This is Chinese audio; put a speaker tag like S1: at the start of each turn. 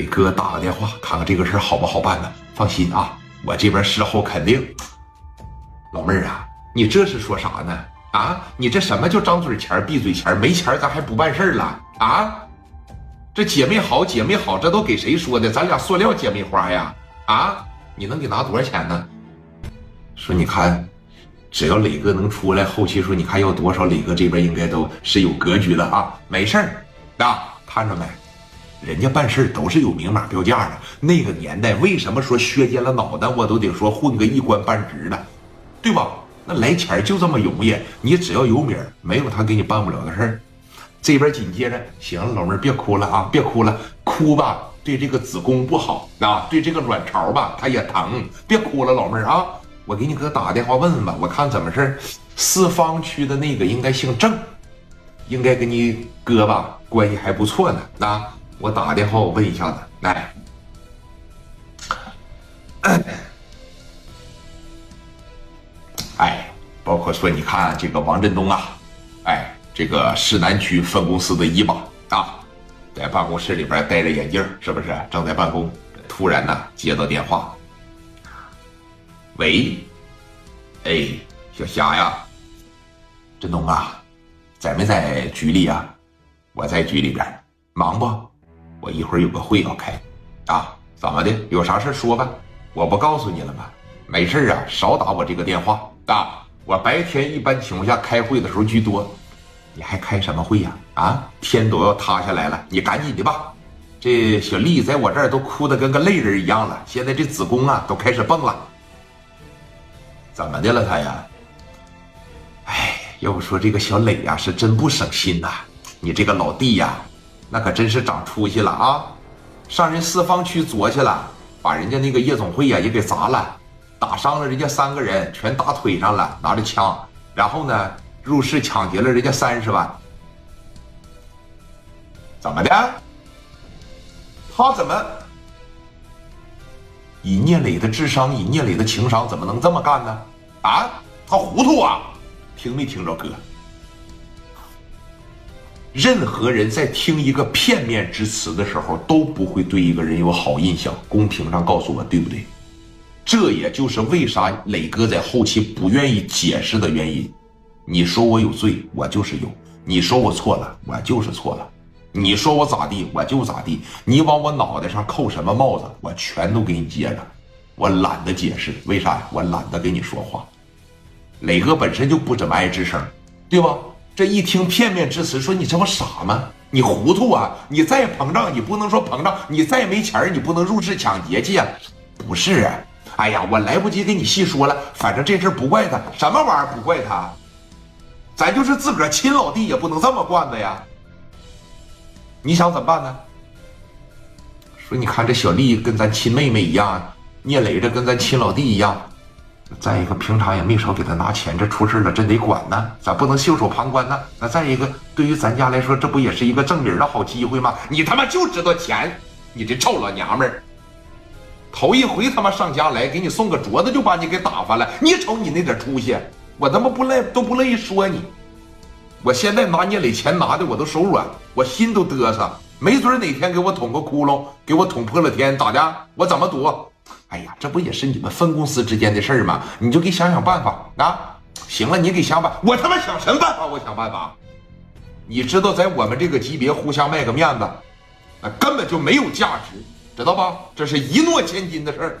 S1: 给哥打个电话，看看这个事好不好办呢？放心啊，我这边事后肯定。老妹儿啊，你这是说啥呢？啊，你这什么叫张嘴钱闭嘴钱？没钱咱还不办事了啊？这姐妹好，姐妹好，这都给谁说的？咱俩塑料姐妹花呀？啊，你能给拿多少钱呢？说你看，只要磊哥能出来，后期说你看要多少，磊哥这边应该都是有格局的啊。没事儿，啊，看着没？人家办事都是有明码标价的。那个年代为什么说削尖了脑袋我都得说混个一官半职的，对吧？那来钱就这么容易，你只要有米儿，没有他给你办不了的事儿。这边紧接着，行，老妹儿别哭了啊，别哭了，哭吧对这个子宫不好啊，对这个卵巢吧它也疼，别哭了，老妹儿啊，我给你哥打个电话问问吧，我看怎么事儿。四方区的那个应该姓郑，应该跟你哥吧关系还不错呢啊。我打个电话，我问一下子，来，哎，包括说，你看这个王振东啊，哎，这个市南区分公司的一把啊，在办公室里边戴着眼镜，是不是正在办公？突然呢，接到电话，喂，哎，小霞呀，振东啊，在没在局里啊？我在局里边，忙不？我一会儿有个会要开，啊，怎么的？有啥事说吧。我不告诉你了吗？没事啊，少打我这个电话啊。我白天一般情况下开会的时候居多，你还开什么会呀？啊，天都要塌下来了，你赶紧的吧。这小丽在我这儿都哭得跟个泪人一样了，现在这子宫啊都开始蹦了。怎么的了她呀？哎，要不说这个小磊呀是真不省心呐，你这个老弟呀。那可真是长出息了啊！上人四方区作去了，把人家那个夜总会呀也给砸了，打伤了人家三个人，全打腿上了，拿着枪，然后呢入室抢劫了人家三十万。怎么的？他怎么以聂磊的智商，以聂磊的情商，怎么能这么干呢？啊，他糊涂啊！听没听着哥？任何人在听一个片面之词的时候，都不会对一个人有好印象。公屏上告诉我，对不对？这也就是为啥磊哥在后期不愿意解释的原因。你说我有罪，我就是有；你说我错了，我就是错了；你说我咋地，我就咋地。你往我脑袋上扣什么帽子，我全都给你接着。我懒得解释，为啥呀？我懒得跟你说话。磊哥本身就不怎么爱吱声，对吧？这一听片面之词，说你这不傻吗？你糊涂啊！你再膨胀，你不能说膨胀；你再没钱，你不能入室抢劫去啊！不是啊！哎呀，我来不及给你细说了。反正这事不怪他，什么玩意儿不怪他？咱就是自个儿亲老弟，也不能这么惯着呀。你想怎么办呢？说你看这小丽跟咱亲妹妹一样，聂磊这跟咱亲老弟一样。再一个，平常也没少给他拿钱，这出事了真得管呢，咱不能袖手旁观呢？那再一个，对于咱家来说，这不也是一个挣名的好机会吗？你他妈就知道钱，你这臭老娘们儿！头一回他妈上家来，给你送个镯子就把你给打发了，你瞅你那点出息，我他妈不乐都不乐意说你。我现在拿聂磊钱拿的我都手软，我心都嘚瑟，没准哪天给我捅个窟窿，给我捅破了天，咋的？我怎么躲？哎呀，这不也是你们分公司之间的事儿吗？你就给想想办法啊！行了，你给想办，我他妈想什么办法？我想办法。你知道，在我们这个级别，互相卖个面子，那根本就没有价值，知道吧？这是一诺千金的事儿。